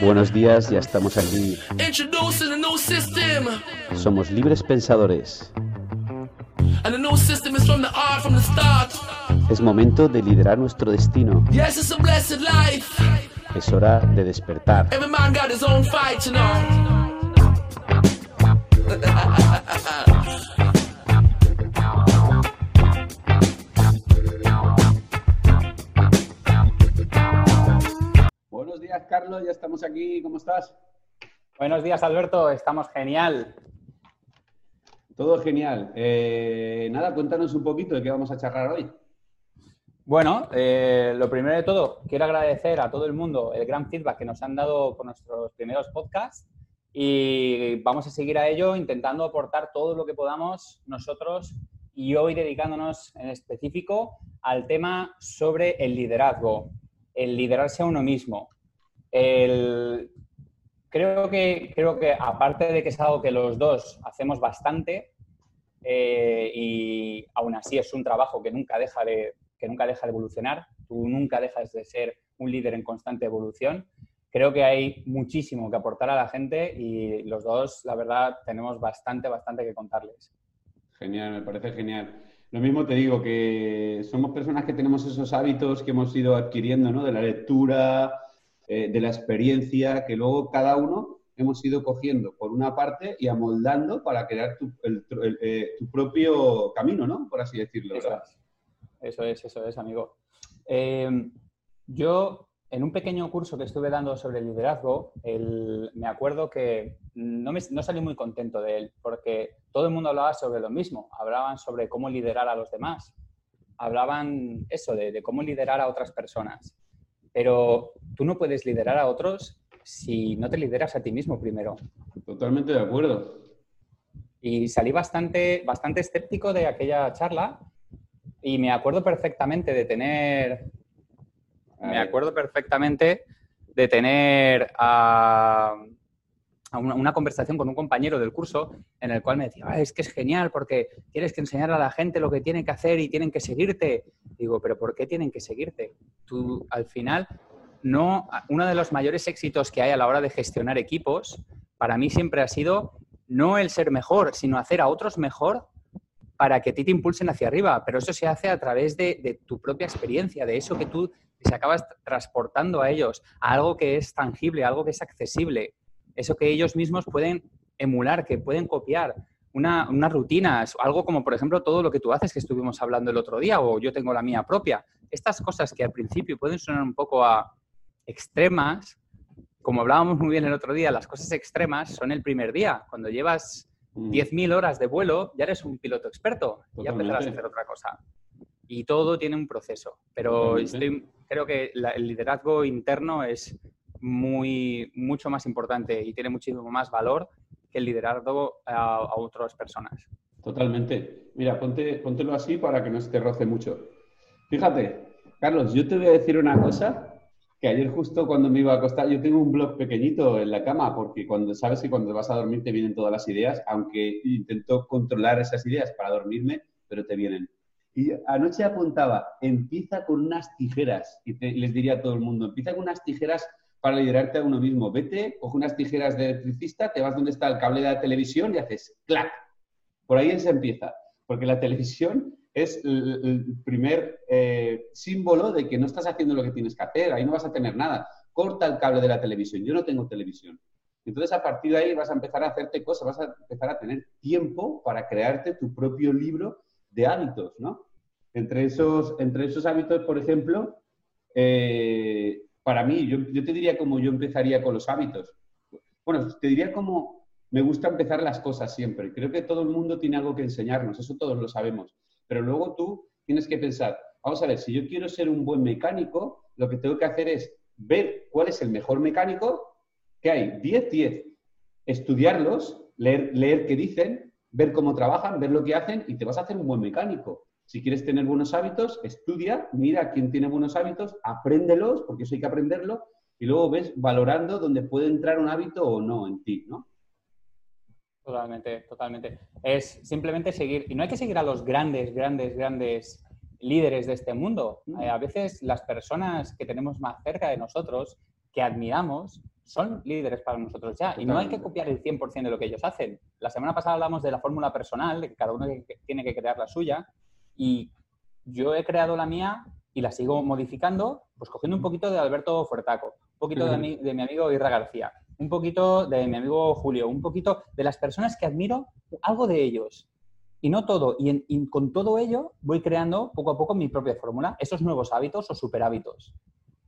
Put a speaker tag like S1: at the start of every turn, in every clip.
S1: Buenos días, ya estamos aquí.
S2: introducing a new system.
S1: Somos libres pensadores.
S2: And the new system is from the art from the start.
S1: Es momento de liderar nuestro destino.
S2: Yes, it's a blessed life.
S1: Es hora de despertar. Ya estamos aquí. ¿Cómo estás?
S3: Buenos días, Alberto. Estamos genial.
S1: Todo genial. Eh, nada, cuéntanos un poquito de qué vamos a charlar hoy.
S3: Bueno, eh, lo primero de todo, quiero agradecer a todo el mundo el gran feedback que nos han dado con nuestros primeros podcasts y vamos a seguir a ello intentando aportar todo lo que podamos nosotros y hoy dedicándonos en específico al tema sobre el liderazgo, el liderarse a uno mismo. Creo, que, creo que aparte de que es algo que los dos hacemos bastante eh, y aún así es un trabajo que nunca deja de, que nunca deja de evolucionar, tú nunca dejas de ser un líder en constante evolución. Creo que hay muchísimo que aportar a la gente y los dos, la verdad, tenemos bastante, bastante que contarles.
S1: Genial, me parece genial. Lo mismo te digo, que somos personas que tenemos esos hábitos que hemos ido adquiriendo, ¿no? De la lectura, eh, de la experiencia, que luego cada uno hemos ido cogiendo por una parte y amoldando para crear tu, el- el- eh, tu propio camino, ¿no? Por así decirlo.
S3: Eso es, eso es, eso es, amigo. Eh, yo, en un pequeño curso que estuve dando sobre liderazgo, el- me acuerdo que no, me- no salí muy contento de él, porque todo el mundo hablaba sobre lo mismo. Hablaban sobre cómo liderar a los demás. Hablaban eso, de, de cómo liderar a otras personas. Pero tú no puedes liderar a otros si no te lideras a ti mismo primero.
S1: Totalmente de acuerdo.
S3: Y salí bastante, bastante escéptico de aquella charla y me acuerdo perfectamente de tener, me
S1: ver.
S3: acuerdo perfectamente de tener a, a una, conversación con un compañero del curso en el cual me decía, "Ah, es que es genial porque tienes que enseñar a la gente lo que tienen que hacer y tienen que seguirte. Digo, pero ¿por qué tienen que seguirte? Tú al final no, uno de los mayores éxitos que hay a la hora de gestionar equipos, para mí siempre ha sido no el ser mejor, sino hacer a otros mejor para que a ti te impulsen hacia arriba. Pero eso se hace a través de, tu propia experiencia, de eso que tú les acabas transportando a ellos, a algo que es tangible, algo que es accesible, eso que ellos mismos pueden emular, que pueden copiar. Una, unas rutinas, algo como por ejemplo todo lo que tú haces que estuvimos hablando el otro día o yo tengo la mía propia. Estas cosas que al principio pueden sonar un poco a extremas, como hablábamos muy bien el otro día, las cosas extremas son el primer día. Cuando llevas
S1: Mm.
S3: 10.000 horas de vuelo, ya eres un piloto experto, ya empezarás a hacer otra cosa. Y todo tiene un proceso, pero estoy, creo que la- el liderazgo interno es muy, mucho más importante y tiene muchísimo más valor que el liderazgo a, a otras personas.
S1: Totalmente. Mira, ponte, póntelo así para que no se te roce mucho. Fíjate, Carlos, yo te voy a decir una cosa que ayer justo cuando me iba a acostar, yo tengo un blog pequeñito en la cama porque cuando sabes que cuando vas a dormir te vienen todas las ideas, aunque intento controlar esas ideas para dormirme, pero te vienen. Y anoche apuntaba, empieza con unas tijeras, y te- les diría a todo el mundo, empieza con unas tijeras para liderarte a uno mismo. Vete, coge unas tijeras de electricista, te vas donde está el cable de la televisión y haces clac, por ahí se empieza, porque la televisión es el, el primer eh, símbolo de que no estás haciendo lo que tienes que hacer, ahí no vas a tener nada. Corta el cable de la televisión, yo no tengo televisión. Entonces, a partir de ahí vas a empezar a hacerte cosas, vas a empezar a tener tiempo para crearte tu propio libro de hábitos, ¿no? Entre esos, entre esos hábitos, por ejemplo, eh, para mí, yo, te diría cómo yo empezaría con los hábitos. Bueno, te diría cómo me gusta empezar las cosas siempre. Creo que todo el mundo tiene algo que enseñarnos, eso todos lo sabemos. Pero luego tú tienes que pensar, vamos a ver, si yo quiero ser un buen mecánico, lo que tengo que hacer es ver cuál es el mejor mecánico, que hay 10, 10, estudiarlos, leer, leer qué dicen, ver cómo trabajan, ver lo que hacen y te vas a hacer un buen mecánico. Si quieres tener buenos hábitos, estudia, mira quién tiene buenos hábitos, apréndelos, porque eso hay que aprenderlo, y luego ves valorando dónde puede entrar un hábito o no en ti, ¿no?
S3: Totalmente, totalmente. Es simplemente seguir, y no hay que seguir a los grandes, grandes, grandes líderes de este mundo.
S1: Mm.
S3: Eh, a veces las personas que tenemos más cerca de nosotros, que admiramos son líderes para nosotros ya. Y no hay que copiar el 100% de lo que ellos hacen. La semana pasada hablamos de la fórmula personal, de que cada uno tiene que crear la suya. Y yo he creado la mía y la sigo modificando, pues cogiendo un poquito de Alberto Fuertaco, un poquito de, mi, de mi amigo Irra García, un poquito de mi amigo Julio, un poquito de las personas que admiro, algo de ellos. Y no todo. Y, con todo ello voy creando poco a poco mi propia fórmula, esos nuevos hábitos o super hábitos.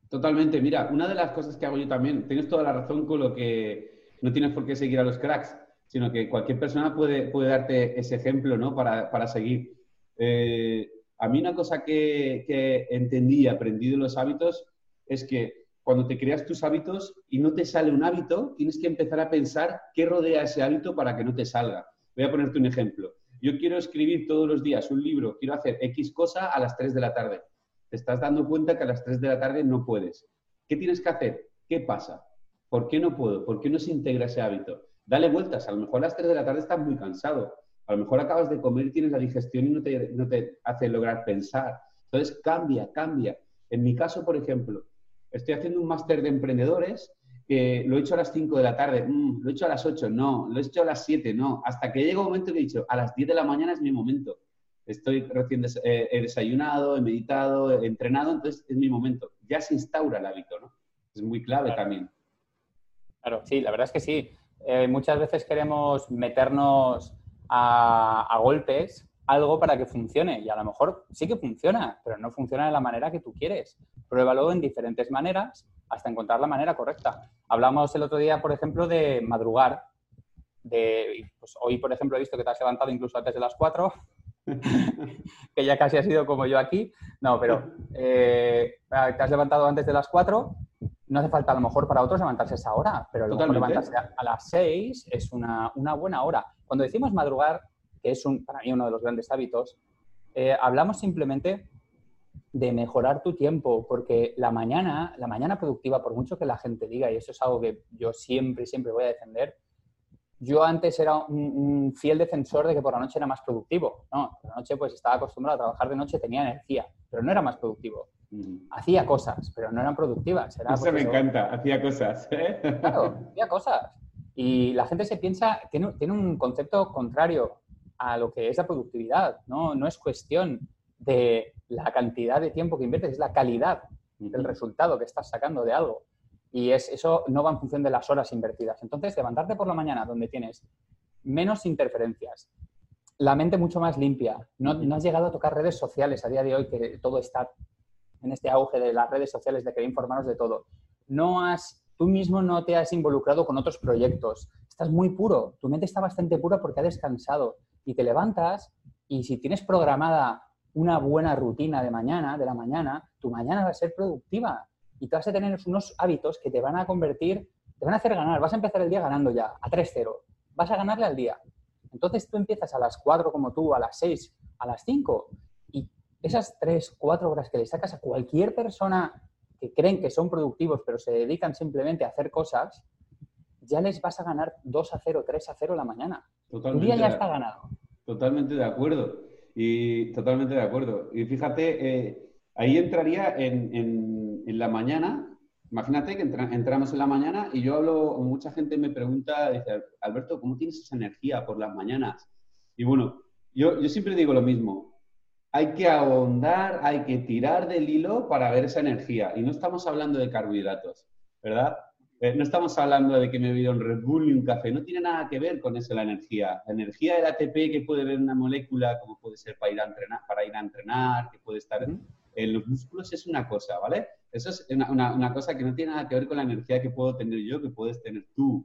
S1: Totalmente. Mira, una de las cosas que hago yo también, tienes toda la razón con lo que no tienes por qué seguir a los cracks, sino que cualquier persona puede, puede darte ese ejemplo ¿no? para, para seguir. Eh, a mí una cosa que, entendí y aprendí de los hábitos es que cuando te creas tus hábitos y no te sale un hábito, tienes que empezar a pensar qué rodea ese hábito para que no te salga. Voy a ponerte un ejemplo. Yo quiero escribir todos los días un libro, quiero hacer X cosa a las 3 de la tarde te estás dando cuenta que a las 3 de la tarde no puedes. ¿Qué tienes que hacer? ¿Qué pasa? ¿Por qué no puedo? ¿Por qué no se integra ese hábito? Dale vueltas. A lo mejor a las 3 de la tarde estás muy cansado. A lo mejor acabas de comer y tienes la digestión y no te, no te hace lograr pensar. Entonces, cambia, cambia. En mi caso, por ejemplo, estoy haciendo un máster de emprendedores que lo he hecho a las 5 de la tarde, mm, lo he hecho a las 8, no, lo he hecho a las 7, no, hasta que llega un momento que he dicho, a las 10 de la mañana es mi momento estoy recién eh, he desayunado, he meditado, he entrenado, entonces es mi momento. Ya se instaura el hábito, ¿no? Es muy clave también.
S3: Claro, sí, la verdad es que sí. Eh, muchas veces queremos meternos a, golpes algo para que funcione y a lo mejor sí que funciona, pero no funciona de la manera que tú quieres. Pruébalo en diferentes maneras hasta encontrar la manera correcta. Hablamos el otro día, por ejemplo, de madrugar. De, pues hoy, por ejemplo, he visto que te has levantado incluso antes de las 4 que ya casi ha sido como yo aquí. No, pero eh, te has levantado antes de las 4, no hace falta a lo mejor para otros levantarse esa hora, pero lo levantarse a, las 6 es una, buena hora. Cuando decimos madrugar, que es un, para mí uno de los grandes hábitos, eh, hablamos simplemente de mejorar tu tiempo, porque la mañana, la mañana productiva, por mucho que la gente diga, y eso es algo que yo siempre, siempre voy a defender, yo antes era un, fiel defensor de que por la noche era más productivo. No, por la noche pues estaba acostumbrado a trabajar de noche, tenía energía, pero no era más productivo. Mm. Hacía cosas, pero no eran productivas. Era,
S1: eso me encanta, hacía cosas. ¿eh?
S3: Claro, hacía cosas. Y la gente se piensa, tiene, tiene un concepto contrario a lo que es la productividad. ¿no? no es cuestión de la cantidad de tiempo que inviertes, es la calidad del resultado que estás sacando de algo. Y es, eso no va en función de las horas invertidas. Entonces, levantarte por la mañana donde tienes menos interferencias, la mente mucho más limpia, no, no, has llegado a tocar redes sociales a día de hoy, que todo está en este auge de las redes sociales, de querer informarnos de todo. No has, tú mismo no te has involucrado con otros proyectos. Estás muy puro, tu mente está bastante pura porque ha descansado y te levantas y si tienes programada una buena rutina de mañana, de la mañana, tu mañana va a ser productiva y tú vas a tener unos hábitos que te van a convertir, te van a hacer ganar. Vas a empezar el día ganando ya, a 3-0. Vas a ganarle al día. Entonces tú empiezas a las 4 como tú, a las 6, a las 5 y esas 3, 4 horas que le sacas a cualquier persona que creen que son productivos pero se dedican simplemente a hacer cosas, ya les vas a ganar 2 a 0, 3 a 0 la mañana. Totalmente día ya está ganado.
S1: Totalmente de acuerdo. Y totalmente de acuerdo. Y fíjate, eh, ahí entraría en en la mañana, imagínate que entramos en la mañana y yo hablo, mucha gente me pregunta, dice, Alberto, ¿cómo tienes esa energía por las mañanas? Y bueno, yo, yo siempre digo lo mismo, hay que ahondar, hay que tirar del hilo para ver esa energía. Y no estamos hablando de carbohidratos, ¿verdad? Eh, no estamos hablando de que me he bebido un Red Bull y un café, no tiene nada que ver con eso la energía. La energía del ATP que puede ver una molécula, como puede ser para ir a entrenar, para ir a entrenar que puede estar en los músculos, es una cosa, ¿vale? Eso es una, cosa que no tiene nada que ver con la energía que puedo tener yo, que puedes tener tú,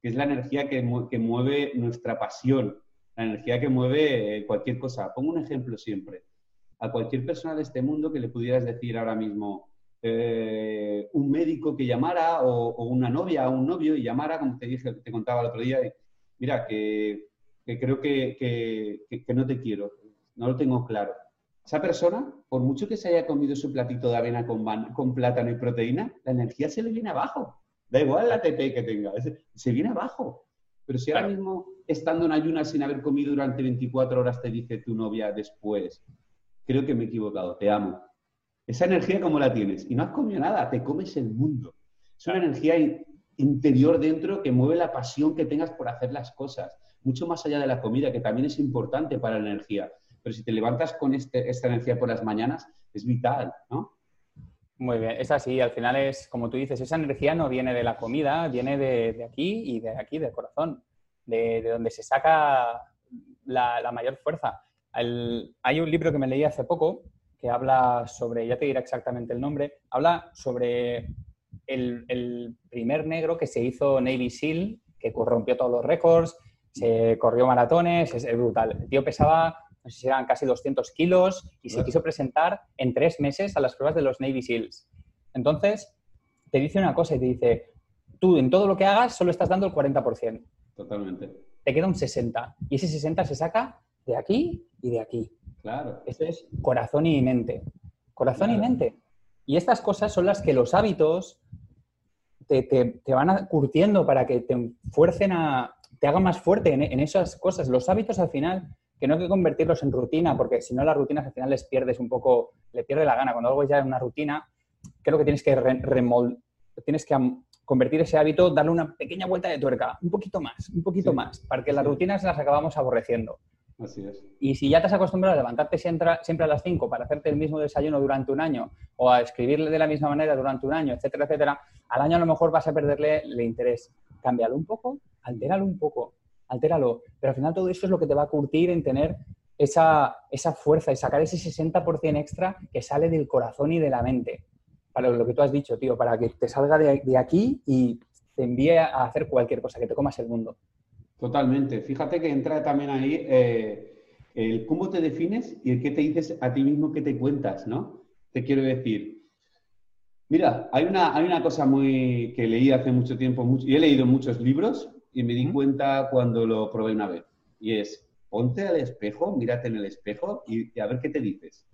S1: que es la energía que, que mueve nuestra pasión, la energía que mueve eh, cualquier cosa. Pongo un ejemplo siempre. A cualquier persona de este mundo que le pudieras decir ahora mismo, eh, un médico que llamara o, una novia o un novio y llamara, como te dije, te contaba el otro día, mira, que, que creo que, que, que, no te quiero, no lo tengo claro. Esa persona, por mucho que se haya comido su platito de avena con, con plátano y proteína, la energía se le viene abajo. Da igual la ATP que tenga, se viene abajo. Pero si ahora mismo, estando en ayunas sin haber comido durante 24 horas, te dice tu novia después, creo que me he equivocado, te amo. Esa energía, ¿cómo la tienes? Y no has comido nada, te comes el mundo. Es una energía interior dentro que mueve la pasión que tengas por hacer las cosas, mucho más allá de la comida, que también es importante para la energía. Pero si te levantas con este, esta energía por las mañanas, es vital, ¿no?
S3: Muy bien, es así. Al final es, como tú dices, esa energía no viene de la comida, viene de, aquí y de aquí, del corazón, de, donde se saca la, mayor fuerza. hay un libro que me leí hace poco que habla sobre, ya te diré exactamente el nombre, habla sobre el, primer negro que se hizo Navy SEAL, que corrompió todos los récords, se corrió maratones, es, brutal. El tío pesaba no sé si eran casi 200 kilos, y se quiso presentar en tres meses a las pruebas de los Navy SEALs. Entonces, te dice una cosa y te dice, tú en todo lo que hagas solo estás dando el 40%.
S1: Totalmente.
S3: Te queda un 60%. Y ese 60% se saca de aquí y de aquí.
S1: Claro.
S3: Eso es corazón y mente. Corazón y mente. Y estas cosas son las que los hábitos te, te, van curtiendo para que te fuercen a, te hagan más fuerte en, en, esas cosas. Los hábitos al final que no hay que convertirlos en rutina, porque si no las rutinas al final les pierdes un poco, le pierde la gana. Cuando algo ya es una rutina, creo que tienes que tienes que convertir ese hábito, darle una pequeña vuelta de tuerca, un poquito más, un poquito más, para que las rutinas las acabamos aborreciendo.
S1: Así es.
S3: Y si ya te has acostumbrado a levantarte siempre, a las 5 para hacerte el mismo desayuno durante un año o a escribirle de la misma manera durante un año, etcétera, etcétera, al año a lo mejor vas a perderle el interés. Cámbialo un poco, altéralo un poco altéralo. Pero al final todo eso es lo que te va a curtir en tener esa, esa fuerza y sacar ese 60% extra que sale del corazón y de la mente. Para lo que tú has dicho, tío, para que te salga de, aquí y te envíe a hacer cualquier cosa, que te comas el mundo.
S1: Totalmente. Fíjate que entra también ahí eh, el cómo te defines y el qué te dices a ti mismo que te cuentas, ¿no? Te quiero decir, mira, hay una, hay una cosa muy que leí hace mucho tiempo y he leído muchos libros y me di cuenta cuando lo probé una vez. Y es, ponte al espejo, mírate en el espejo y, a ver qué te dices.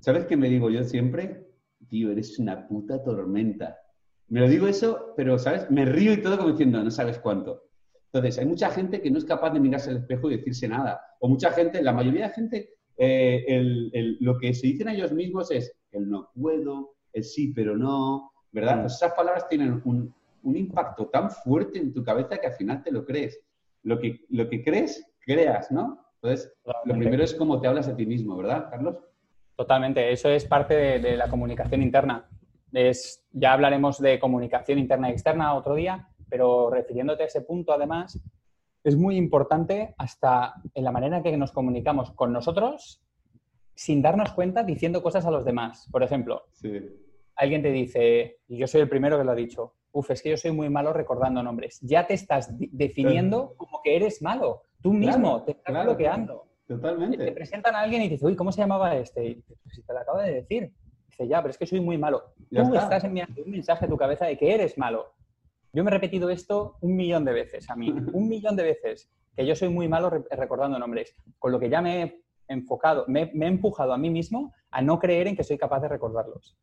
S1: ¿Sabes qué me digo yo siempre? Tío, eres una puta tormenta. Me lo digo eso, pero, ¿sabes? Me río y todo como diciendo, no sabes cuánto. Entonces, hay mucha gente que no es capaz de mirarse al espejo y decirse nada. O mucha gente, la mayoría de gente, eh, lo que se dicen a ellos mismos es el no puedo, el sí, pero no, ¿verdad? Pues esas palabras tienen un, un impacto tan fuerte en tu cabeza que al final te lo crees. Lo que, lo que crees, creas, ¿no? Entonces, lo primero es cómo te hablas a ti mismo, ¿verdad, Carlos?
S3: Totalmente, eso es parte de, la comunicación interna. Es, ya hablaremos de comunicación interna y externa otro día, pero refiriéndote a ese punto, además, es muy importante hasta en la manera en que nos comunicamos con nosotros sin darnos cuenta diciendo cosas a los demás. Por ejemplo, alguien te dice, y yo soy el primero que lo ha dicho, uf, es que yo soy muy malo recordando nombres. Ya te estás definiendo como que eres malo. Tú mismo te estás bloqueando.
S1: Totalmente.
S3: Te presentan a alguien y dices, uy, ¿cómo se llamaba este? Y pues si te lo acabo de decir. Dice, ya, pero es que soy muy malo. Tú estás enviando un mensaje a tu cabeza de que eres malo. Yo me he repetido esto un millón de veces a mí, un millón de veces, que yo soy muy malo recordando nombres, con lo que ya me he enfocado, me, he empujado a mí mismo a no creer en que soy capaz de recordarlos.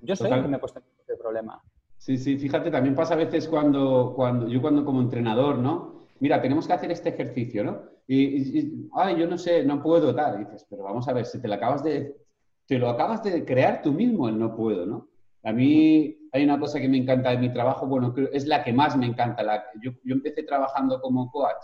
S3: Yo soy el que me he puesto en este problema.
S1: Sí, sí, fíjate, también pasa a veces cuando, cuando yo cuando como entrenador, ¿no? Mira, tenemos que hacer este ejercicio, ¿no? Y, ay, yo no sé, no puedo tal. Dices, pero vamos a ver, si te lo acabas de, te lo acabas de crear tú mismo, el no puedo, ¿no? A mí hay una cosa que me encanta de mi trabajo, bueno, es la que más me encanta. La, yo, yo empecé trabajando como coach,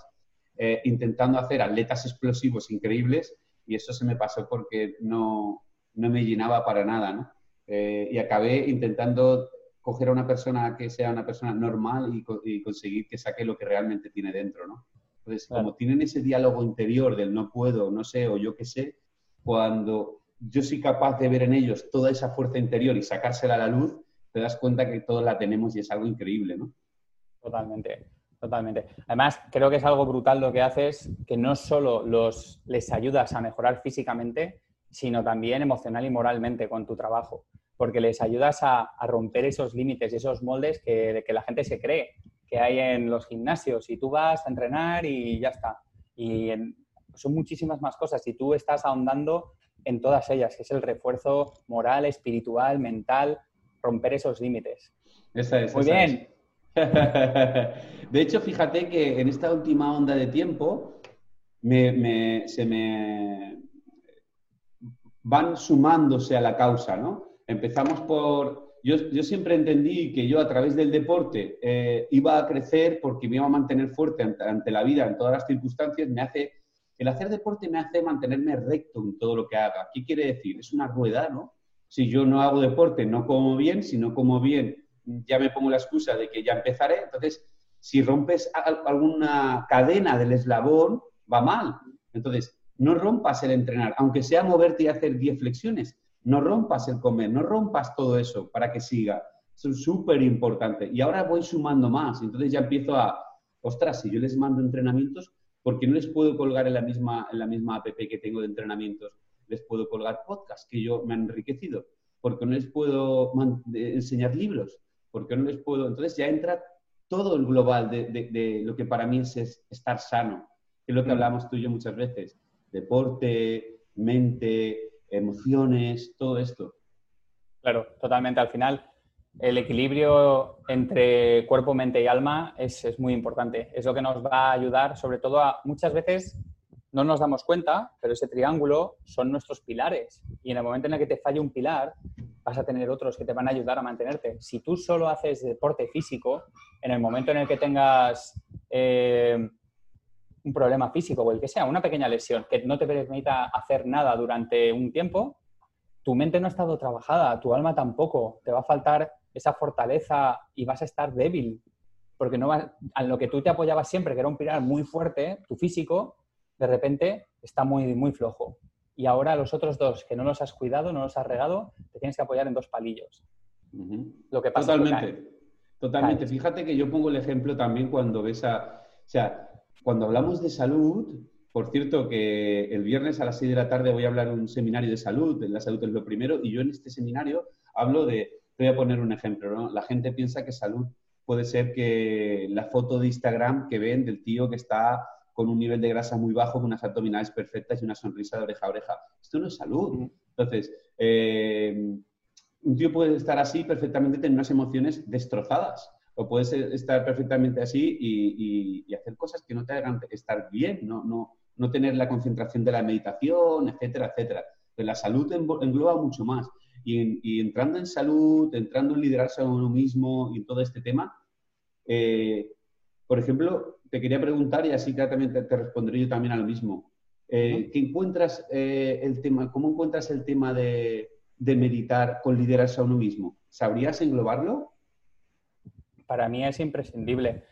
S1: eh, intentando hacer atletas explosivos increíbles, y eso se me pasó porque no, no me llenaba para nada, ¿no? Eh, y acabé intentando coger a una persona que sea una persona normal y, conseguir que saque lo que realmente tiene dentro, ¿no? Entonces, como tienen ese diálogo interior del no puedo, no sé o yo qué sé, cuando yo soy capaz de ver en ellos toda esa fuerza interior y sacársela a la luz, te das cuenta que todos la tenemos y es algo increíble, ¿no?
S3: Totalmente, totalmente. Además, creo que es algo brutal lo que haces, que no solo los, les ayudas a mejorar físicamente, sino también emocional y moralmente con tu trabajo porque les ayudas a, romper esos límites, esos moldes que, que, la gente se cree que hay en los gimnasios y tú vas a entrenar y ya está. Y son muchísimas más cosas y tú estás ahondando en todas ellas, que es el refuerzo moral, espiritual, mental, romper esos límites.
S1: Esa es.
S3: Muy bien.
S1: De hecho, fíjate que en esta última onda de tiempo se me van sumándose a la causa, ¿no? Empezamos por, yo, yo, siempre entendí que yo a través del deporte eh, iba a crecer porque me iba a mantener fuerte ante, la vida en todas las circunstancias. Me hace, el hacer deporte me hace mantenerme recto en todo lo que haga. ¿Qué quiere decir? Es una rueda, ¿no? Si yo no hago deporte, no como bien. Si no como bien, ya me pongo la excusa de que ya empezaré. Entonces, si rompes alguna cadena del eslabón, va mal. Entonces, no rompas el entrenar, aunque sea moverte y hacer 10 flexiones no rompas el comer, no rompas todo eso para que siga. Eso es súper importante. Y ahora voy sumando más. Entonces ya empiezo a, ostras, si yo les mando entrenamientos, ¿por qué no les puedo colgar en la misma, en la misma app que tengo de entrenamientos? Les puedo colgar podcasts que yo me han enriquecido. ¿Por qué no les puedo enseñar libros? ¿Por qué no les puedo...? Entonces ya entra todo el global de, de lo que para mí es, es estar sano, que es lo que mm. hablamos tú y yo muchas veces. Deporte, mente, emociones, todo esto.
S3: Claro, totalmente. Al final, el equilibrio entre cuerpo, mente y alma es, es, muy importante. Es lo que nos va a ayudar, sobre todo a muchas veces no nos damos cuenta, pero ese triángulo son nuestros pilares. Y en el momento en el que te falle un pilar, vas a tener otros que te van a ayudar a mantenerte. Si tú solo haces deporte físico, en el momento en el que tengas eh, un problema físico o el que sea, una pequeña lesión que no te permita hacer nada durante un tiempo, tu mente no ha estado trabajada, tu alma tampoco, te va a faltar esa fortaleza y vas a estar débil, porque no va, a lo que tú te apoyabas siempre, que era un pilar muy fuerte, tu físico, de repente está muy, muy flojo. Y ahora los otros dos, que no los has cuidado, no los has regado, te tienes que apoyar en dos palillos.
S1: Lo que pasa Totalmente. Totalmente. Fíjate que yo pongo el ejemplo también cuando ves a... O sea, cuando hablamos de salud, por cierto, que el viernes a las 6 de la tarde voy a hablar un seminario de salud, la salud es lo primero, y yo en este seminario hablo de, voy a poner un ejemplo, ¿no? La gente piensa que salud puede ser que la foto de Instagram que ven del tío que está con un nivel de grasa muy bajo, con unas abdominales perfectas y una sonrisa de oreja a oreja. Esto no es salud. Entonces, eh, un tío puede estar así perfectamente, tener unas emociones destrozadas o puedes estar perfectamente así y, hacer cosas que no te hagan estar bien, no, no, no tener la concentración de la meditación, etcétera, etcétera. Pero la salud engloba mucho más. Y, entrando en salud, entrando en liderarse a uno mismo y todo este tema, eh, por ejemplo, te quería preguntar, y así claramente te responderé yo también a lo mismo. Eh, ¿qué encuentras eh, el tema, ¿Cómo encuentras el tema de, de meditar con liderarse a uno mismo? ¿Sabrías englobarlo?
S3: Para mí es imprescindible.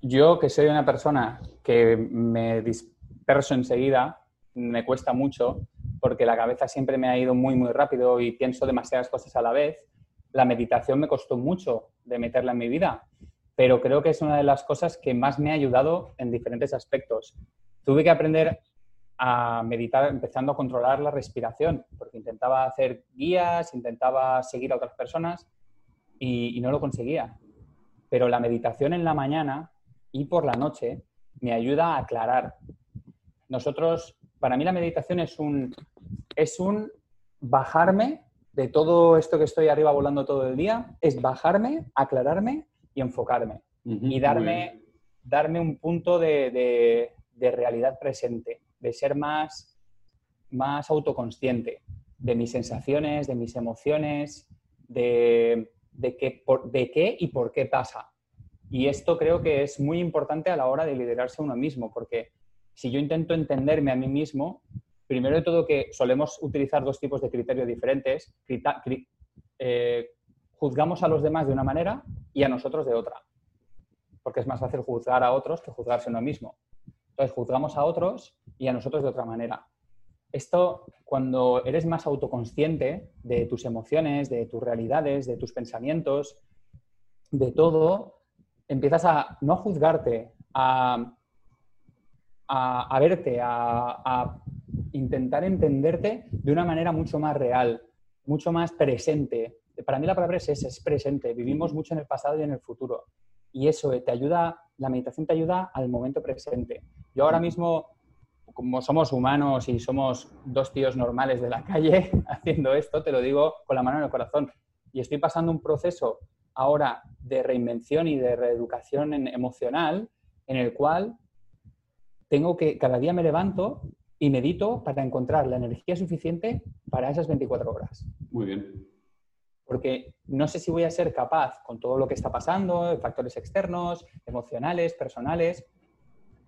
S3: Yo, que soy una persona que me disperso enseguida, me cuesta mucho, porque la cabeza siempre me ha ido muy, muy rápido y pienso demasiadas cosas a la vez. La meditación me costó mucho de meterla en mi vida, pero creo que es una de las cosas que más me ha ayudado en diferentes aspectos. Tuve que aprender a meditar empezando a controlar la respiración, porque intentaba hacer guías, intentaba seguir a otras personas y, y no lo conseguía pero la meditación en la mañana y por la noche me ayuda a aclarar. Nosotros, para mí la meditación es un, es un bajarme de todo esto que estoy arriba volando todo el día, es bajarme, aclararme y enfocarme. y darme, darme un punto de, realidad presente, de ser más, más autoconsciente de mis sensaciones, de mis emociones, de, de qué, y por qué pasa. Y esto creo que es muy importante a la hora de liderarse uno mismo, porque si yo intento entenderme a mí mismo, primero de todo que solemos utilizar dos tipos de criterios diferentes, eh, juzgamos a los demás de una manera y a nosotros de otra, porque es más fácil juzgar a otros que juzgarse a uno mismo. Entonces juzgamos a otros y a nosotros de otra manera. Esto, cuando eres más autoconsciente de tus emociones, de tus realidades, de tus pensamientos, de todo, empiezas a no juzgarte, a, a, verte, a, intentar entenderte de una manera mucho más real, mucho más presente. Para mí la palabra es es presente. Vivimos mucho en el pasado y en el futuro. Y eso te ayuda, la meditación te ayuda al momento presente. Yo ahora mismo como somos humanos y somos dos tíos normales de la calle haciendo esto, te lo digo con la mano en el corazón. Y estoy pasando un proceso ahora de reinvención y de reeducación emocional en el cual tengo que, cada día me levanto y medito para encontrar la energía suficiente para esas 24 horas.
S1: Muy bien.
S3: porque no sé si voy a ser capaz, con todo lo que está pasando, factores externos, emocionales, personales,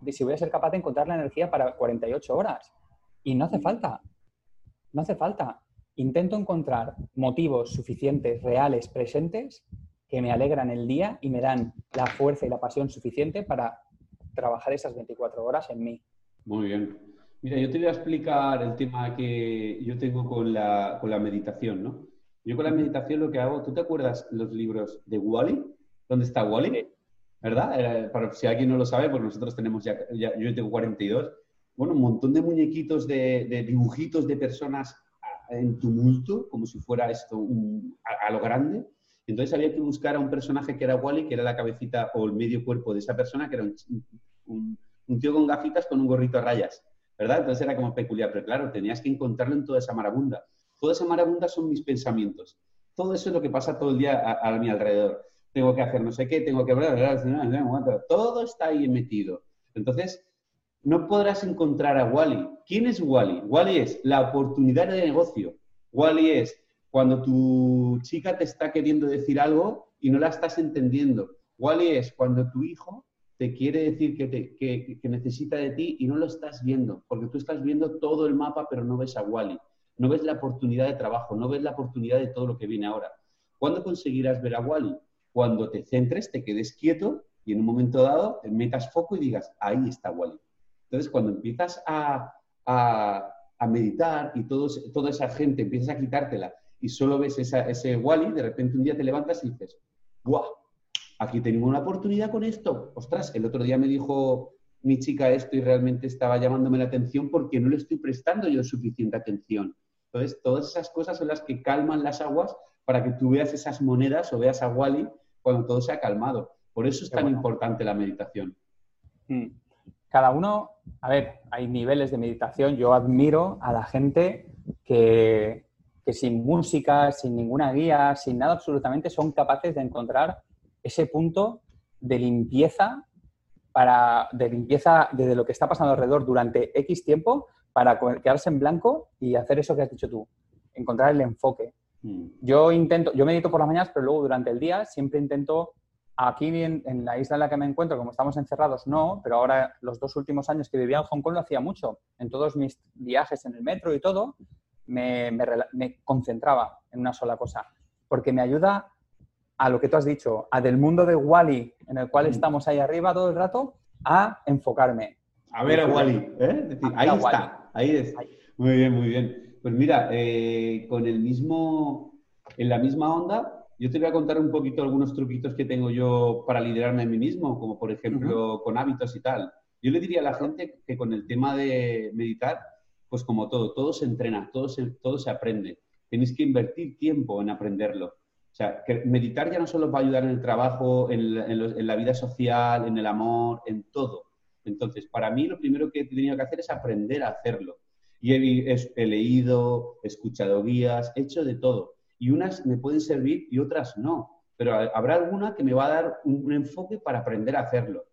S3: de si voy a ser capaz de encontrar la energía para 48 horas. Y no hace falta. No hace falta. Intento encontrar motivos suficientes, reales, presentes, que me alegran el día y me dan la fuerza y la pasión suficiente para trabajar esas 24 horas en mí.
S1: Muy bien. Mira, yo te voy a explicar el tema que yo tengo con la, con la meditación, ¿no? Yo con la meditación lo que hago, ¿tú te acuerdas los libros de Wally? ¿Dónde está Wally? ¿Verdad? Para, si alguien no lo sabe, pues nosotros tenemos ya, yo tengo 42, bueno, un montón de muñequitos, de, dibujitos de personas en tumulto, como si fuera esto a, lo grande. Entonces había que buscar a un personaje que era Wally, que era la cabecita o el medio cuerpo de esa persona, que era un, un tío con gafitas con un gorrito a rayas, ¿verdad? Entonces era como peculiar, pero claro, tenías que encontrarlo en toda esa marabunda. Toda esa marabunda son mis pensamientos. Todo eso es lo que pasa todo el día a, mi alrededor. Tengo que hacer no sé qué, tengo que... Todo está ahí metido. Entonces, no podrás encontrar a Wally. ¿Quién es Wally? Wally es la oportunidad de negocio. Wally es cuando tu chica te está queriendo decir algo y no la estás entendiendo. Wally es cuando tu hijo te quiere decir que, te, que, necesita de ti y no lo estás viendo, porque tú estás viendo todo el mapa pero no ves a Wally no ves la oportunidad de trabajo, no ves la oportunidad de todo lo que viene ahora. ¿Cuándo conseguirás ver a Wally? Cuando te centres, te quedes quieto y en un momento dado te metas foco y digas, ahí está Wally. Entonces, cuando empiezas a, meditar y toda esa gente empiezas a quitártela y solo ves ese Wally, de repente un día te levantas y dices, ¡guau! Aquí tengo una oportunidad con esto. Ostras, el otro día me dijo mi chica esto y realmente estaba llamándome la atención porque no le estoy prestando yo suficiente atención. Entonces, todas esas cosas son las que calman las aguas para que tú veas esas monedas o veas a Wally cuando todo se ha calmado. Por eso es tan importante la meditación.
S3: Mm. Cada uno, a ver, hay niveles de meditación. Yo admiro a la gente que, que sin música, sin ninguna guía, sin nada absolutamente, son capaces de encontrar ese punto de limpieza para, de limpieza de lo que está pasando alrededor durante X tiempo para quedarse en blanco y hacer eso que has dicho tú, encontrar el enfoque. Mm. Yo intento, yo medito por las mañanas, pero luego durante el día siempre intento, aquí en, en, la isla en la que me encuentro, como estamos encerrados, no, pero ahora los dos últimos años que vivía en Hong Kong lo hacía mucho. En todos mis viajes en el metro y todo, me, me concentraba en una sola cosa, porque me ayuda a lo que tú has dicho, a del mundo de Wally, en el cual mm. estamos ahí arriba todo el rato, a enfocarme.
S1: A ver a Wally, ¿eh? ahí está. Ahí es. Muy bien, muy bien. Pues mira, eh, con el mismo, en la misma onda, yo te voy a contar un poquito algunos truquitos que tengo yo para liderarme a mí mismo, como por ejemplo con hábitos y tal. Yo le diría a la gente que con el tema de meditar, pues como todo, todo se entrena, todo se, todo se aprende. Tenéis que invertir tiempo en aprenderlo. O sea, que meditar ya no solo va a ayudar en el trabajo, en, en la vida social, en el amor, en todo. Entonces, para mí lo primero que he tenido que hacer es aprender a hacerlo. Y he, leído, escuchado guías, he hecho de todo. Y unas me pueden servir y otras no. Pero habrá alguna que me va a dar un, enfoque para aprender a hacerlo.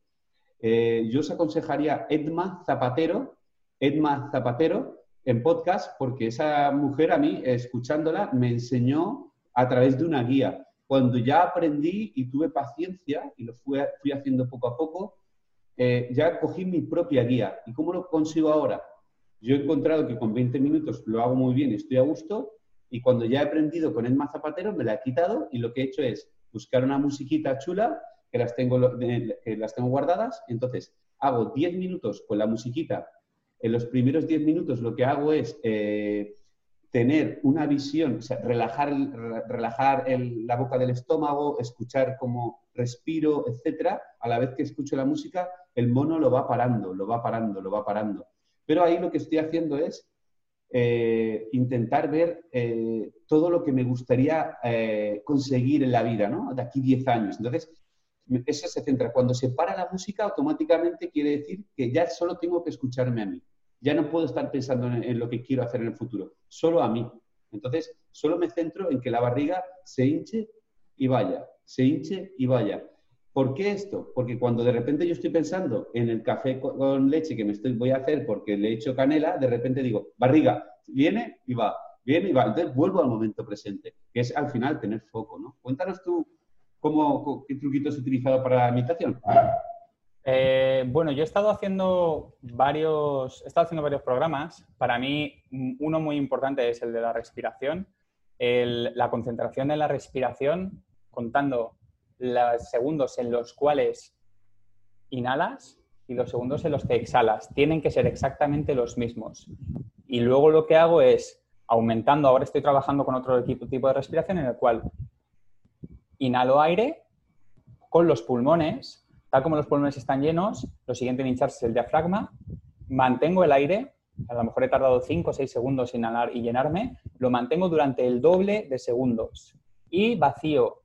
S1: Eh, yo os aconsejaría Edma Zapatero, Edma Zapatero en podcast, porque esa mujer a mí, escuchándola, me enseñó a través de una guía. Cuando ya aprendí y tuve paciencia y lo fui haciendo poco a poco, eh, ya cogí mi propia guía. ¿Y cómo lo consigo ahora? Yo he encontrado que con 20 minutos lo hago muy bien, estoy a gusto, y cuando ya he aprendido con el Zapatero me la he quitado y lo que he hecho es buscar una musiquita chula que las tengo, que las tengo guardadas, entonces hago 10 minutos con la musiquita. En los primeros 10 minutos lo que hago es eh, tener una visión, o sea, relajar, relajar la boca del estómago, escuchar cómo respiro, etcétera, a la vez que escucho la música, el mono lo va parando, lo va parando, lo va parando. Pero ahí lo que estoy haciendo es eh, intentar ver eh, todo lo que me gustaría eh, conseguir en la vida, ¿no? De aquí 10 años. Entonces, eso se centra. Cuando se para la música, automáticamente quiere decir que ya solo tengo que escucharme a mí. Ya no puedo estar pensando en, lo que quiero hacer en el futuro, solo a mí. Entonces, solo me centro en que la barriga se hinche y vaya, se hinche y vaya. ¿Por qué esto? Porque cuando de repente yo estoy pensando en el café con leche que me estoy, voy a hacer porque le he hecho canela, de repente digo, barriga, viene y va, viene y va. Entonces vuelvo al momento presente, que es al final tener foco, ¿no? Cuéntanos tú cómo, qué truquitos has utilizado para la meditación.
S3: Eh, bueno, yo he estado haciendo varios, he estado haciendo varios programas. Para mí, uno muy importante es el de la respiración. la concentración en la respiración, contando los segundos en los cuales inhalas y los segundos en los que exhalas. Tienen que ser exactamente los mismos. Y luego lo que hago es, aumentando, ahora estoy trabajando con otro tipo, de respiración en el cual inhalo aire con los pulmones, tal como los pulmones están llenos, lo siguiente en hincharse es el diafragma, mantengo el aire, a lo mejor he tardado 5 o 6 segundos en inhalar y llenarme, lo mantengo durante el doble de segundos. Y vacío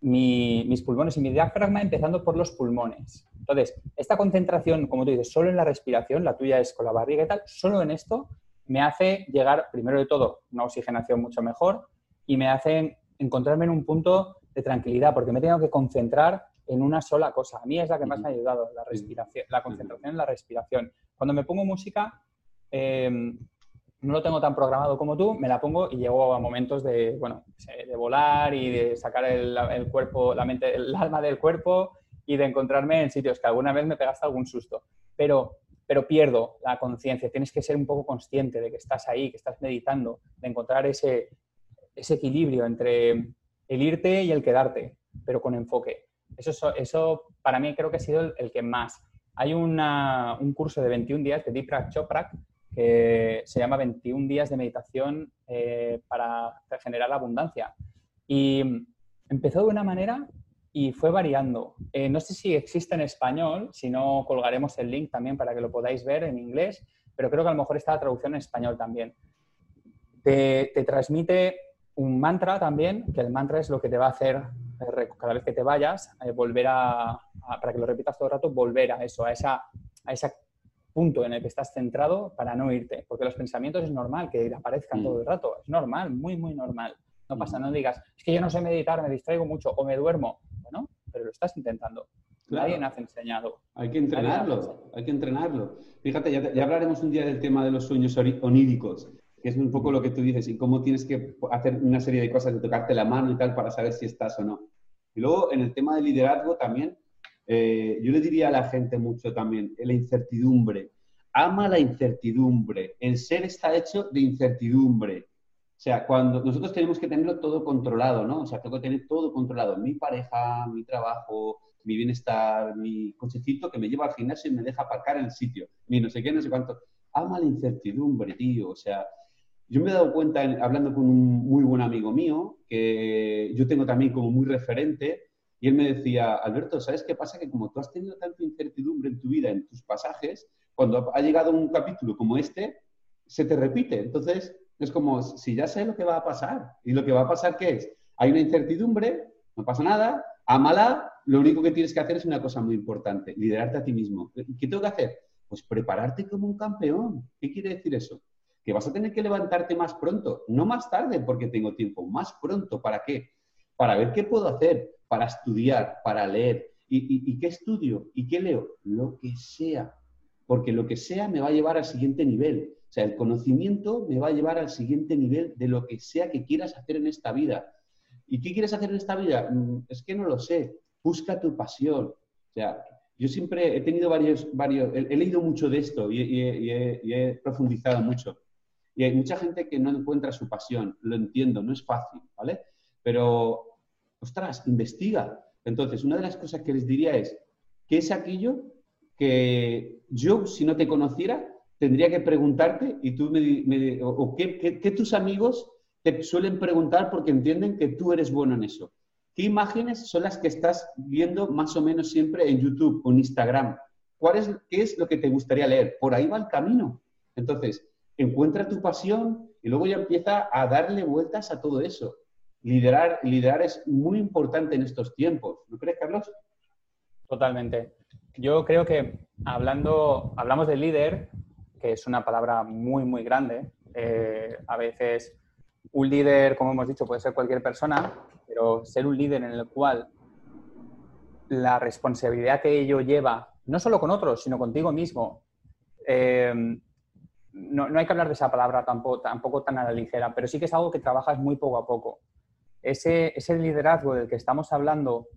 S3: mis pulmones y mi diafragma empezando por los pulmones. Entonces, esta concentración, como tú dices, solo en la respiración, la tuya es con la barriga y tal, solo en esto me hace llegar, primero de todo, una oxigenación mucho mejor y me hace encontrarme en un punto de tranquilidad, porque me tengo que concentrar en una sola cosa. A mí es la que más me ha ayudado, la respiración, la concentración en la respiración. Cuando me pongo música, eh, no lo tengo tan programado como tú, me la pongo y llego a momentos de, bueno, de volar y de sacar el, cuerpo, la mente, el alma del cuerpo y de encontrarme en sitios que alguna vez me pegaste algún susto. Pero, pero pierdo la conciencia. Tienes que ser un poco consciente de que estás ahí, que estás meditando, de encontrar ese, ese equilibrio entre el irte y el quedarte, pero con enfoque. Eso, eso para mí creo que ha sido el, que más. Hay una, un curso de 21 días de Deepak Chopra que se llama 21 días de meditación eh, para generar abundancia. Y empezó de una manera y fue variando. Eh, no sé si existe en español, si no colgaremos el link también para que lo podáis ver en inglés, pero creo que a lo mejor está la traducción en español también. Te, transmite un mantra también, que el mantra es lo que te va a hacer eh, cada vez que te vayas, volver a, para que lo repitas todo el rato, volver a eso, a esa, a esa punto en el que estás centrado para no irte. Porque los pensamientos es normal que aparezcan todo el mm. rato. Es normal, muy, muy normal. No pasa, mm. no digas, es que yo no sé meditar, me distraigo mucho o me duermo. Bueno, pero lo estás intentando. Nadie nos ha enseñado.
S1: Hay que entrenarlo, hay que entrenarlo. Fíjate, ya, hablaremos un día del tema de los sueños oníricos, que es un poco lo que tú dices, y cómo tienes que hacer una serie de cosas, de tocarte la mano y tal, para saber si estás o no. Y luego, en el tema del liderazgo también, eh, yo le diría a la gente mucho también, la incertidumbre. Ama la incertidumbre. El ser está hecho de incertidumbre. O sea, cuando nosotros tenemos que tenerlo todo controlado, ¿no? O sea, tengo que tener todo controlado. Mi pareja, mi trabajo, mi bienestar, mi cochecito que me lleva al gimnasio y me deja aparcar en el sitio. Mi no sé qué, no sé cuánto. Ama la incertidumbre, tío. O sea, yo me he dado cuenta, hablando con un muy buen amigo mío, que yo tengo también como muy referente, y él me decía, Alberto, ¿sabes qué pasa? Que como tú has tenido tanta incertidumbre en tu vida, en tus pasajes, cuando ha llegado un capítulo como este, se te repite. Entonces, es como, si ya sé lo que va a pasar. ¿Y lo que va a pasar qué es? Hay una incertidumbre, no pasa nada, ámala, lo único que tienes que hacer es una cosa muy importante, liderarte a ti mismo. ¿Qué tengo que hacer? Pues prepararte como un campeón. ¿Qué quiere decir eso? Que vas a tener que levantarte más pronto, no más tarde porque tengo tiempo, más pronto. ¿Para qué? Para ver qué puedo hacer, para estudiar, para leer. ¿Y, qué estudio? ¿Y qué leo? Lo que sea. Porque lo que sea me va a llevar al siguiente nivel. O sea, el conocimiento me va a llevar al siguiente nivel de lo que sea que quieras hacer en esta vida. ¿Y qué quieres hacer en esta vida? Mm, es que no lo sé. Busca tu pasión. O sea, yo siempre he tenido varios, varios he, leído mucho de esto y, y, he, profundizado mucho. Y hay mucha gente que no encuentra su pasión. Lo entiendo, no es fácil, ¿vale? Pero ostras, investiga. Entonces, una de las cosas que les diría es, ¿qué es aquello que yo, si no te conociera, tendría que preguntarte y tú me, o, qué, tus amigos te suelen preguntar porque entienden que tú eres bueno en eso? ¿Qué imágenes son las que estás viendo más o menos siempre en YouTube o en Instagram? ¿Cuál es, ¿Qué es lo que te gustaría leer? Por ahí va el camino. Entonces, encuentra tu pasión y luego ya empieza a darle vueltas a todo eso liderar, liderar es muy importante en estos tiempos. ¿No crees, Carlos?
S3: Totalmente. Yo creo que hablando, hablamos de líder, que es una palabra muy, muy grande. Eh, a veces un líder, como hemos dicho, puede ser cualquier persona, pero ser un líder en el cual la responsabilidad que ello lleva, no solo con otros, sino contigo mismo, eh, no, no, hay que hablar de esa palabra tampoco, tampoco tan a la ligera, pero sí que es algo que trabajas muy poco a poco. Ese, ese liderazgo del que estamos hablando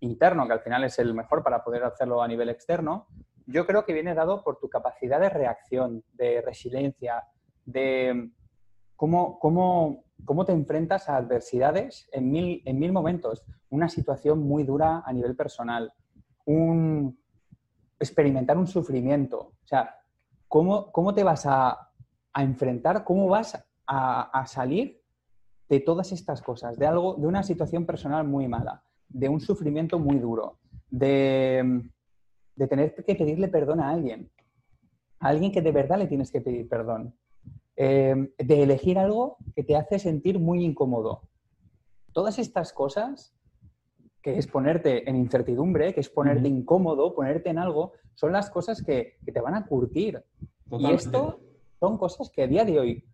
S3: interno, que al final es el mejor para poder hacerlo a nivel externo, yo creo que viene dado por tu capacidad de reacción, de resiliencia, de cómo, cómo, cómo te enfrentas a adversidades en mil, en mil momentos. Una situación muy dura a nivel personal, un, experimentar un sufrimiento. O sea, ¿cómo, cómo te vas a, a enfrentar, cómo vas a, a, salir de todas estas cosas, de algo, de una situación personal muy mala, de un sufrimiento muy duro, de, de tener que pedirle perdón a alguien, a alguien que de verdad le tienes que pedir perdón, eh, de elegir algo que te hace sentir muy incómodo. Todas estas cosas, que es ponerte en incertidumbre, que es ponerte incómodo, ponerte en algo, son las cosas que, que te van a curtir. Y esto son cosas que a día de hoy,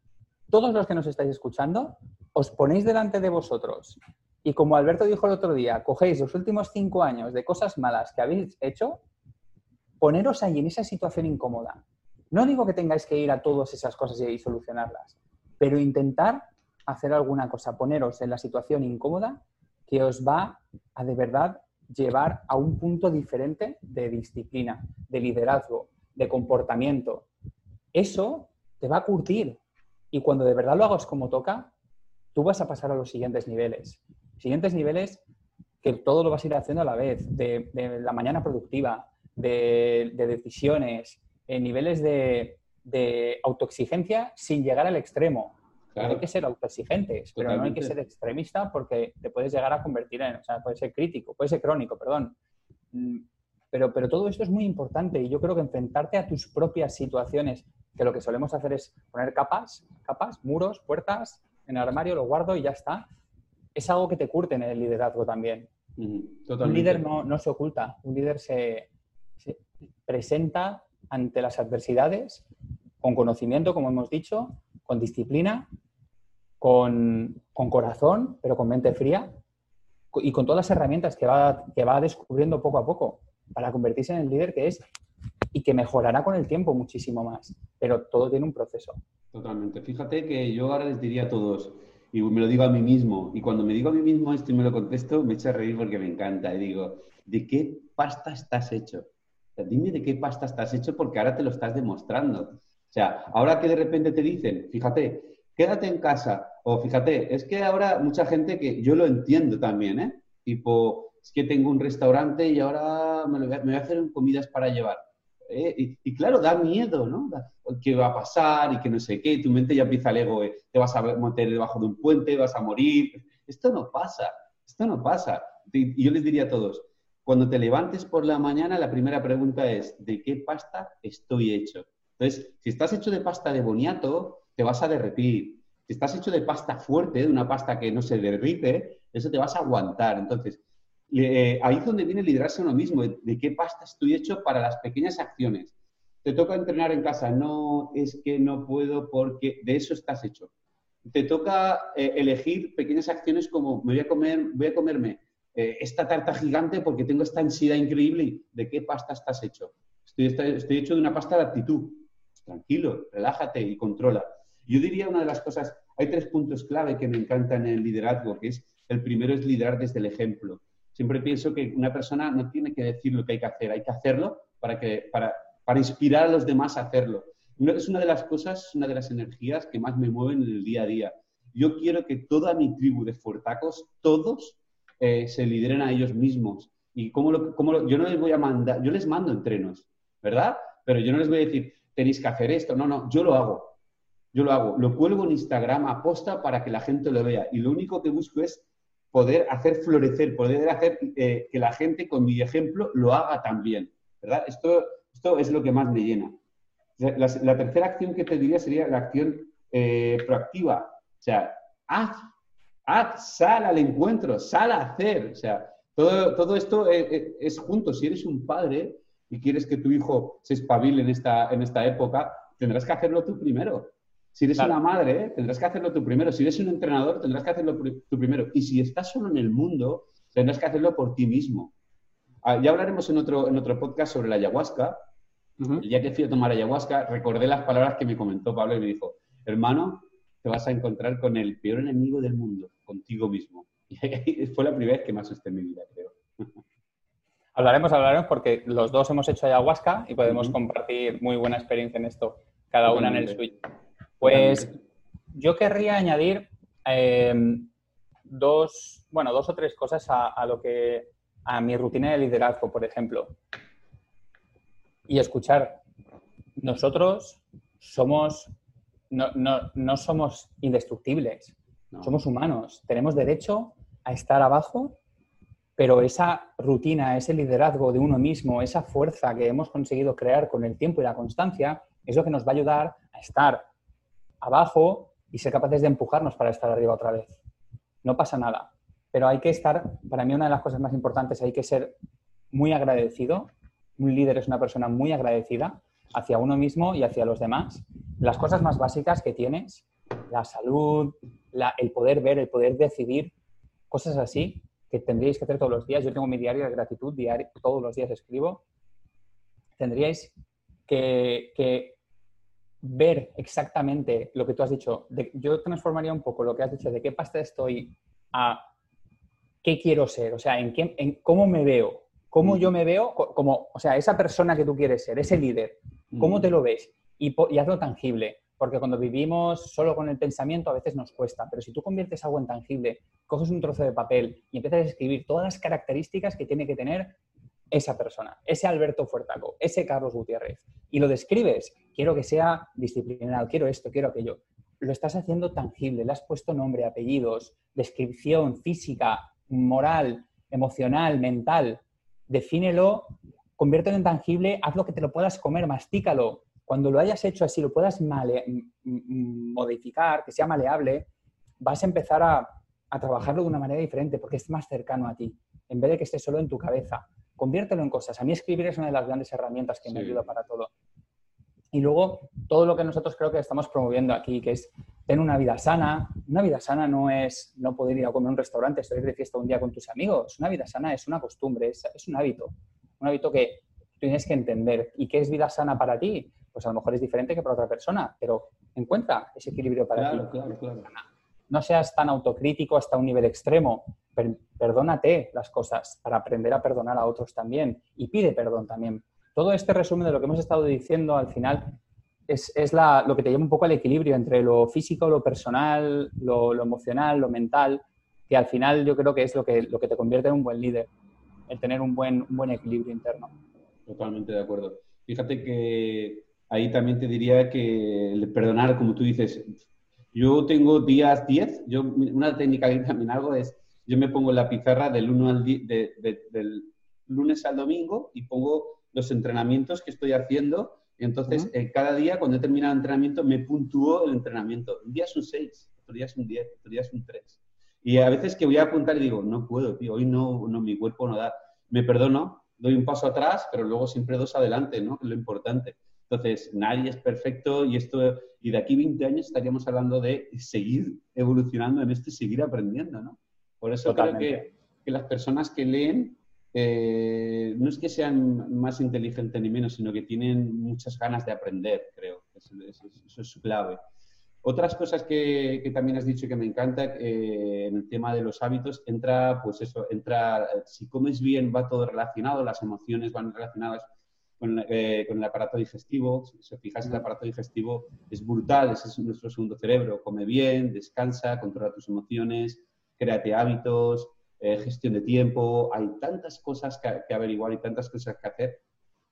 S3: todos los que nos estáis escuchando, os ponéis delante de vosotros y como Alberto dijo el otro día, cogéis los últimos cinco años de cosas malas que habéis hecho, poneros ahí en esa situación incómoda. No digo que tengáis que ir a todas esas cosas y solucionarlas, pero intentar hacer alguna cosa, poneros en la situación incómoda que os va a de verdad llevar a un punto diferente de disciplina, de liderazgo, de comportamiento. Eso te va a curtir y cuando de verdad lo hagas como toca, tú vas a pasar a los siguientes niveles siguientes niveles que todo lo vas a ir haciendo a la vez, de, la mañana productiva, de, decisiones, en niveles de, autoexigencia sin llegar al extremo. Hay que ser autoexigentes, pero no hay que ser extremista porque te puedes llegar a convertir en, o sea, puede ser crítico, puede ser crónico, perdón. Mm, pero, pero todo esto es muy importante y yo creo que enfrentarte a tus propias situaciones, que lo que solemos hacer es poner capas, capas, muros, puertas en el armario, lo guardo y ya está. Es algo que te curte en el liderazgo también. Un líder no, se oculta, un líder se, presenta ante las adversidades con conocimiento, como hemos dicho, con disciplina, con, corazón, pero con mente fría y con todas las herramientas que va, que va descubriendo poco a poco para convertirse en el líder que es y que mejorará con el tiempo muchísimo más. Pero todo tiene un proceso.
S1: Totalmente. Fíjate que yo ahora les diría a todos, y me lo digo a mí mismo. Y cuando me digo a mí mismo esto y me lo contesto, me echa a reír porque me encanta. Y digo, ¿de qué pasta estás hecho? dime de qué pasta estás hecho porque ahora te lo estás demostrando. O sea, ahora que de repente te dicen, fíjate, quédate en casa, o fíjate, es que ahora mucha gente que yo lo entiendo también, ¿eh? Tipo, es que tengo un restaurante y ahora me, me voy a hacer comidas para llevar. ¿Eh? Y, claro, da miedo, ¿no? ¿Qué va a pasar? Y que no sé qué. tu mente ya empieza el ego. ¿eh? Te vas a meter debajo de un puente, vas a morir. Esto no pasa. Esto no pasa. Y yo les diría a todos, cuando te levantes por la mañana, la primera pregunta es, ¿de qué pasta estoy hecho? Entonces, si estás hecho de pasta de boniato, te vas a derretir. Si estás hecho de pasta fuerte, de una pasta que no se derrite, eso te vas a aguantar. Entonces, eh, ahí es donde viene liderarse uno mismo, de, qué pasta estoy hecho para las pequeñas acciones. Te toca entrenar en casa, no es que no puedo porque de eso estás hecho. Te toca eh, elegir pequeñas acciones como me voy a comer, voy a comerme eh, esta tarta gigante porque tengo esta ansiedad increíble. ¿De qué pasta estás hecho? Estoy, hecho de una pasta de actitud. Tranquilo, relájate y controla. Yo diría una de las cosas, hay tres puntos clave que me encantan en el liderazgo, que es el primero es liderar desde el ejemplo. Siempre pienso que una persona no tiene que decir lo que hay que hacer, hay que hacerlo para, que, para, para inspirar a los demás a hacerlo. Es una de las cosas, una de las energías que más me mueven en el día a día. Yo quiero que toda mi tribu de fuertacos, todos, eh, se lideren a ellos mismos. Y cómo lo, cómo yo no les voy a mandar, yo les mando entrenos, ¿verdad? Pero yo no les voy a decir, tenéis que hacer esto. No, no, yo lo hago. Yo lo hago. Lo cuelgo en Instagram a posta para que la gente lo vea. Y lo único que busco es poder hacer florecer, poder hacer eh, que la gente con mi ejemplo lo haga también, ¿verdad? Esto, esto es lo que más me llena. La, tercera acción que te diría sería la acción eh, proactiva. O sea, haz, haz, sal al encuentro, sal a hacer. O sea, todo, todo esto es, es, junto. Si eres un padre y quieres que tu hijo se espabile esta, en esta época, tendrás que hacerlo tú primero. Si eres una madre, tendrás que hacerlo tú primero. Si eres un entrenador, tendrás que hacerlo tú primero. Y si estás solo en el mundo, tendrás que hacerlo por ti mismo. Ah, ya hablaremos en otro, en otro podcast sobre la ayahuasca, el día que fui a tomar ayahuasca, recordé las palabras que me comentó Pablo y me dijo, hermano, te vas a encontrar con el peor enemigo del mundo, contigo mismo. Y fue la primera vez que me asusté en mi vida, creo.
S3: Hablaremos, hablaremos, porque los dos hemos hecho ayahuasca y podemos compartir muy buena experiencia en esto, cada una en el suyo. Pues yo querría añadir em, dos, bueno, dos o tres cosas a, lo que, a mi rutina de liderazgo, por ejemplo. Y escuchar, nosotros somos, no, no somos indestructibles, somos humanos, tenemos derecho a estar abajo pero esa rutina, ese liderazgo de uno mismo, esa fuerza que hemos conseguido crear con el tiempo y la constancia, es lo que nos va a ayudar a estar abajo y ser capaces de empujarnos para estar arriba otra vez. No pasa nada, pero hay que estar, para mí una de las cosas más importantes, hay que ser muy agradecido. Un líder es una persona muy agradecida hacia uno mismo y hacia los demás. Las cosas más básicas que tienes, la salud, el poder ver, el poder decidir, cosas así, que tendríais que hacer todos los días. Yo tengo mi diario de gratitud, diario, todos los días escribo. Tendríais que, ver exactamente lo que tú has dicho. yo transformaría un poco lo que has dicho de qué pasta estoy a qué quiero ser, o sea, en, qué, en cómo me veo, cómo mm. yo me veo, como, o sea, esa persona que tú quieres ser, ese líder, cómo mm. te lo ves y, y hazlo tangible porque cuando vivimos solo con el pensamiento a veces nos cuesta, pero si tú conviertes algo en tangible, coges un trozo de papel y empiezas a escribir todas las características que tiene que tener esa persona, ese Alberto Fuertaco, ese Carlos Gutiérrez, y lo describes, quiero que sea disciplinado, quiero esto, quiero aquello, lo estás haciendo tangible, le has puesto nombre, apellidos, descripción física, moral, emocional, mental, defínelo, conviértelo en tangible, haz lo que te lo puedas comer, mastícalo, cuando lo hayas hecho así, lo puedas modificar, que sea maleable, vas a empezar a, trabajarlo de una manera diferente porque es más cercano a ti, en vez de que esté solo en tu cabeza. Conviértelo en cosas. A mí escribir es una de las grandes herramientas que me ayuda para todo. Y luego, todo lo que nosotros creo que estamos promoviendo aquí, que es tener una vida sana. Una vida sana no es no poder ir a comer a un restaurante, salir de fiesta un día con tus amigos. Una vida sana es una costumbre, es, es un hábito. Un hábito que tienes que entender. ¿Y qué es vida sana para ti? pues a lo mejor es diferente que para otra persona, pero encuentra ese equilibrio para ti. Claro, claro. No seas tan autocrítico hasta un nivel extremo. Perdónate las cosas para aprender a perdonar a otros también y pide perdón también. Todo este resumen de lo que hemos estado diciendo al final es, lo que te lleva un poco al equilibrio entre lo físico, lo personal, lo, emocional, lo mental, que al final yo creo que es lo que, lo que te convierte en un buen líder, el tener un buen, un buen equilibrio interno.
S1: Totalmente de acuerdo. Fíjate que ahí también te diría que el perdonar, como tú dices, yo tengo días 10, yo, una técnica que también hago es, yo me pongo la pizarra del, al del lunes al domingo y pongo los entrenamientos que estoy haciendo. Y entonces, eh, cada día, cuando he terminado el entrenamiento, me puntúo el entrenamiento. Un día es un 6, otro día es un 10, otro día es un 3. Y a veces que voy a apuntar y digo, no puedo, tío, hoy no, no, mi cuerpo no da. Me perdono, doy un paso atrás, pero luego siempre dos adelante, ¿no? Es lo importante. Entonces, nadie es perfecto y esto y de aquí 20 años estaríamos hablando de seguir evolucionando en esto y seguir aprendiendo, ¿no? Por eso creo que, que, las personas que leen eh, no es que sean más inteligentes ni menos, sino que tienen muchas ganas de aprender, creo. Eso, eso, es su clave. Otras cosas que, que, también has dicho que me encanta eh, en el tema de los hábitos, entra, pues eso, entra, si comes bien va todo relacionado, las emociones van relacionadas eh, con, el aparato digestivo. Si os fijáis, el aparato digestivo es brutal, ese es nuestro segundo cerebro. Come bien, descansa, controla tus emociones, créate hábitos, eh, gestión de tiempo. Hay tantas cosas que, averiguar y tantas cosas que hacer.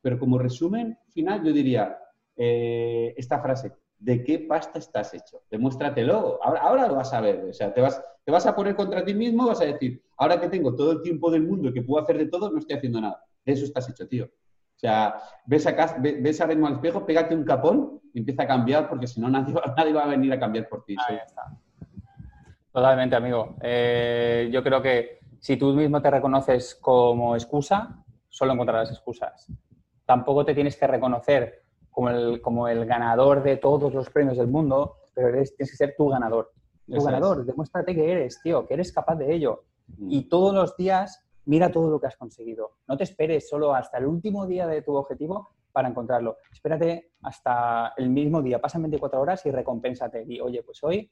S1: Pero como resumen final, yo diría eh, esta frase, ¿de qué pasta estás hecho? Demuéstratelo, ahora, ahora lo vas a ver. O sea, te vas, te vas a poner contra ti mismo, vas a decir, ahora que tengo todo el tiempo del mundo y que puedo hacer de todo, no estoy haciendo nada. De eso estás hecho, tío. O sea, ves, acá, ves a al espejo, pégate un capón y empieza a cambiar porque si no nadie, nadie, va a venir a cambiar por ti.
S3: Ahí está. Totalmente, amigo. Eh, yo creo que si tú mismo te reconoces como excusa, solo encontrarás excusas. Tampoco te tienes que reconocer como el, como el ganador de todos los premios del mundo, pero tienes que ser tu ganador. Tu ganador, demuéstrate que eres, tío, que eres capaz de ello. Mm. Y todos los días mira todo lo que has conseguido. No te esperes solo hasta el último día de tu objetivo para encontrarlo. Espérate hasta el mismo día, pasan 24 horas y recompénsate. Y oye, pues hoy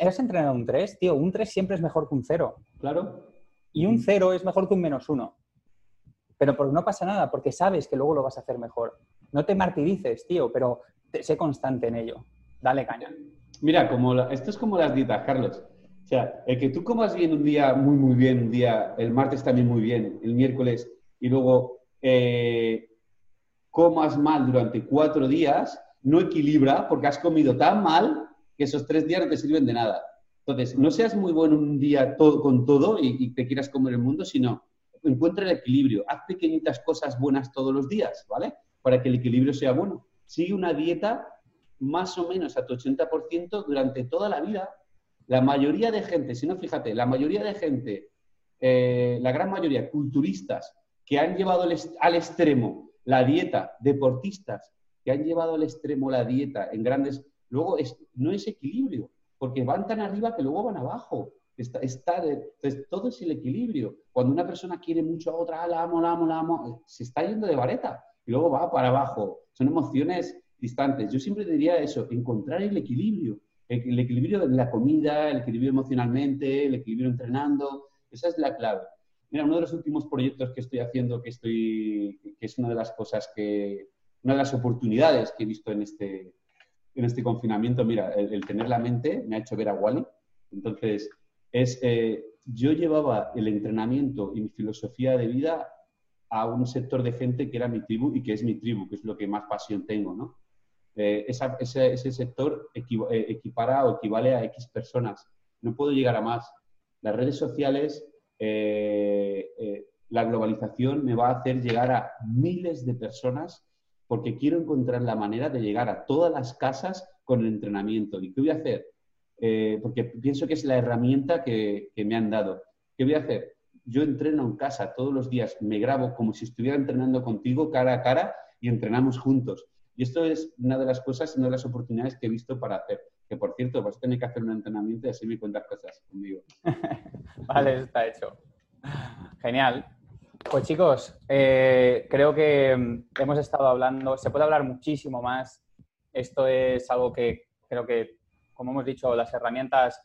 S3: ¿Has entrenado un 3? Tío, un 3 siempre es mejor que un 0.
S1: Claro.
S3: Y un 0 es mejor que un menos 1. Pero porque no pasa nada, porque sabes que luego lo vas a hacer mejor. No te martirices, tío, pero sé constante en ello. Dale caña.
S1: Mira, como esto es como las dietas, Carlos. O sea, el que tú comas bien un día muy, muy bien, un día, el martes también muy bien, el miércoles, y luego eh, comas mal durante cuatro días, no equilibra porque has comido tan mal que esos tres días no te sirven de nada. Entonces, no seas muy bueno un día todo, con todo y, te quieras comer el mundo, sino encuentra el equilibrio. Haz pequeñitas cosas buenas todos los días, ¿vale? Para que el equilibrio sea bueno. Sigue una dieta más o menos a tu 80% durante toda la vida. La mayoría de gente, si no, fíjate, la mayoría de gente, eh, la gran mayoría, culturistas, que han llevado al extremo la dieta, deportistas, que han llevado al extremo la dieta en grandes luego no es equilibrio, porque van tan arriba que luego van abajo. Está, está todo es el equilibrio. Cuando una persona quiere mucho a otra, ah, la amo, la amo, la amo, se está yendo de vareta y luego va para abajo. Son emociones distantes. Yo siempre diría eso, encontrar el equilibrio. El, equilibrio de la comida, el equilibrio emocionalmente, el equilibrio entrenando. Esa es la clave. Mira, uno de los últimos proyectos que estoy haciendo, que, estoy, que es una de las cosas que, una de las oportunidades que he visto en este, en este confinamiento, mira, el, tener la mente me ha hecho ver a Wally. Entonces, es, eh, yo llevaba el entrenamiento y mi filosofía de vida a un sector de gente que era mi tribu y que es mi tribu, que es lo que más pasión tengo, ¿no? Eh, ese, sector eh, equipara o equivale a X personas. No puedo llegar a más. Las redes sociales, la globalización me va a hacer llegar a miles de personas porque quiero encontrar la manera de llegar a todas las casas con el entrenamiento. ¿Y qué voy a hacer? Eh, porque pienso que es la herramienta que, me han dado. ¿Qué voy a hacer? Yo entreno en casa todos los días, me grabo como si estuviera entrenando contigo cara a cara y entrenamos juntos. Y esto es una de las cosas, una de las oportunidades que he visto para hacer. Que por cierto, vas a tener que hacer un entrenamiento y así me cuentas cosas conmigo.
S3: vale, está hecho. Genial. Pues chicos, eh, creo que mm, hemos estado hablando, se puede hablar muchísimo más. Esto es algo que creo que, como hemos dicho, las herramientas,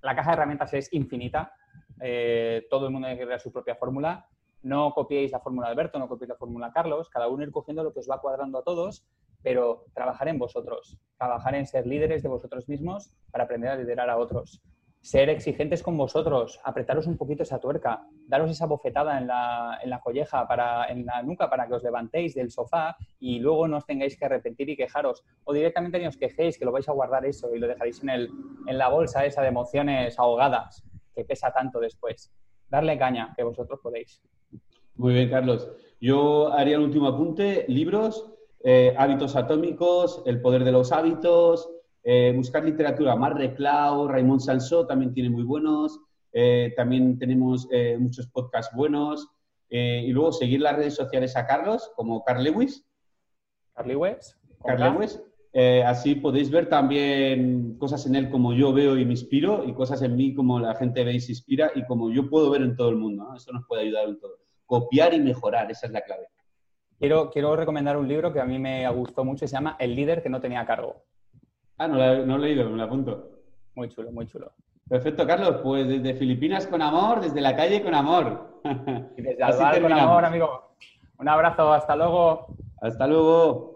S3: la caja de herramientas es infinita. Eh, todo el mundo tiene que crear su propia fórmula. No copiéis la fórmula Alberto, no copiéis la fórmula Carlos, cada uno ir cogiendo lo que os va cuadrando a todos, pero trabajar en vosotros, trabajar en ser líderes de vosotros mismos para aprender a liderar a otros ser exigentes con vosotros, apretaros un poquito esa tuerca, daros esa bofetada en la, en la colleja, para, en la nuca, para que os levantéis del sofá y luego no os tengáis que arrepentir y quejaros. O directamente ni os quejéis, que lo vais a guardar eso y lo dejaréis en, el, en la bolsa esa de emociones ahogadas, que pesa tanto después. Darle caña, que vosotros podéis.
S1: Muy bien, Carlos. Yo haría el último apunte. Libros, eh, hábitos atómicos, el poder de los hábitos, eh, buscar literatura, más Reclau, Raymond Salsó también tiene muy buenos. Eh, también tenemos eh, muchos podcasts buenos. y luego seguir las redes sociales a Carlos, como Carl Lewis.
S3: Carl Lewis.
S1: Carl Lewis. así podéis ver también cosas en él como yo veo y me inspiro y cosas en mí como la gente ve y se inspira y como yo puedo ver en todo el mundo. Eso nos puede ayudar en todo. Copiar y mejorar, esa es la clave.
S3: Quiero, quiero recomendar un libro que a mí me gustó mucho, se llama El líder que no tenía cargo.
S1: Ah, no, la, no he leído, me la apunto.
S3: Muy chulo, muy chulo.
S1: Perfecto, Carlos. Pues desde Filipinas con amor, desde la calle con amor.
S3: Y desde Alvar con amor, amigo. Un abrazo, hasta luego.
S1: Hasta luego.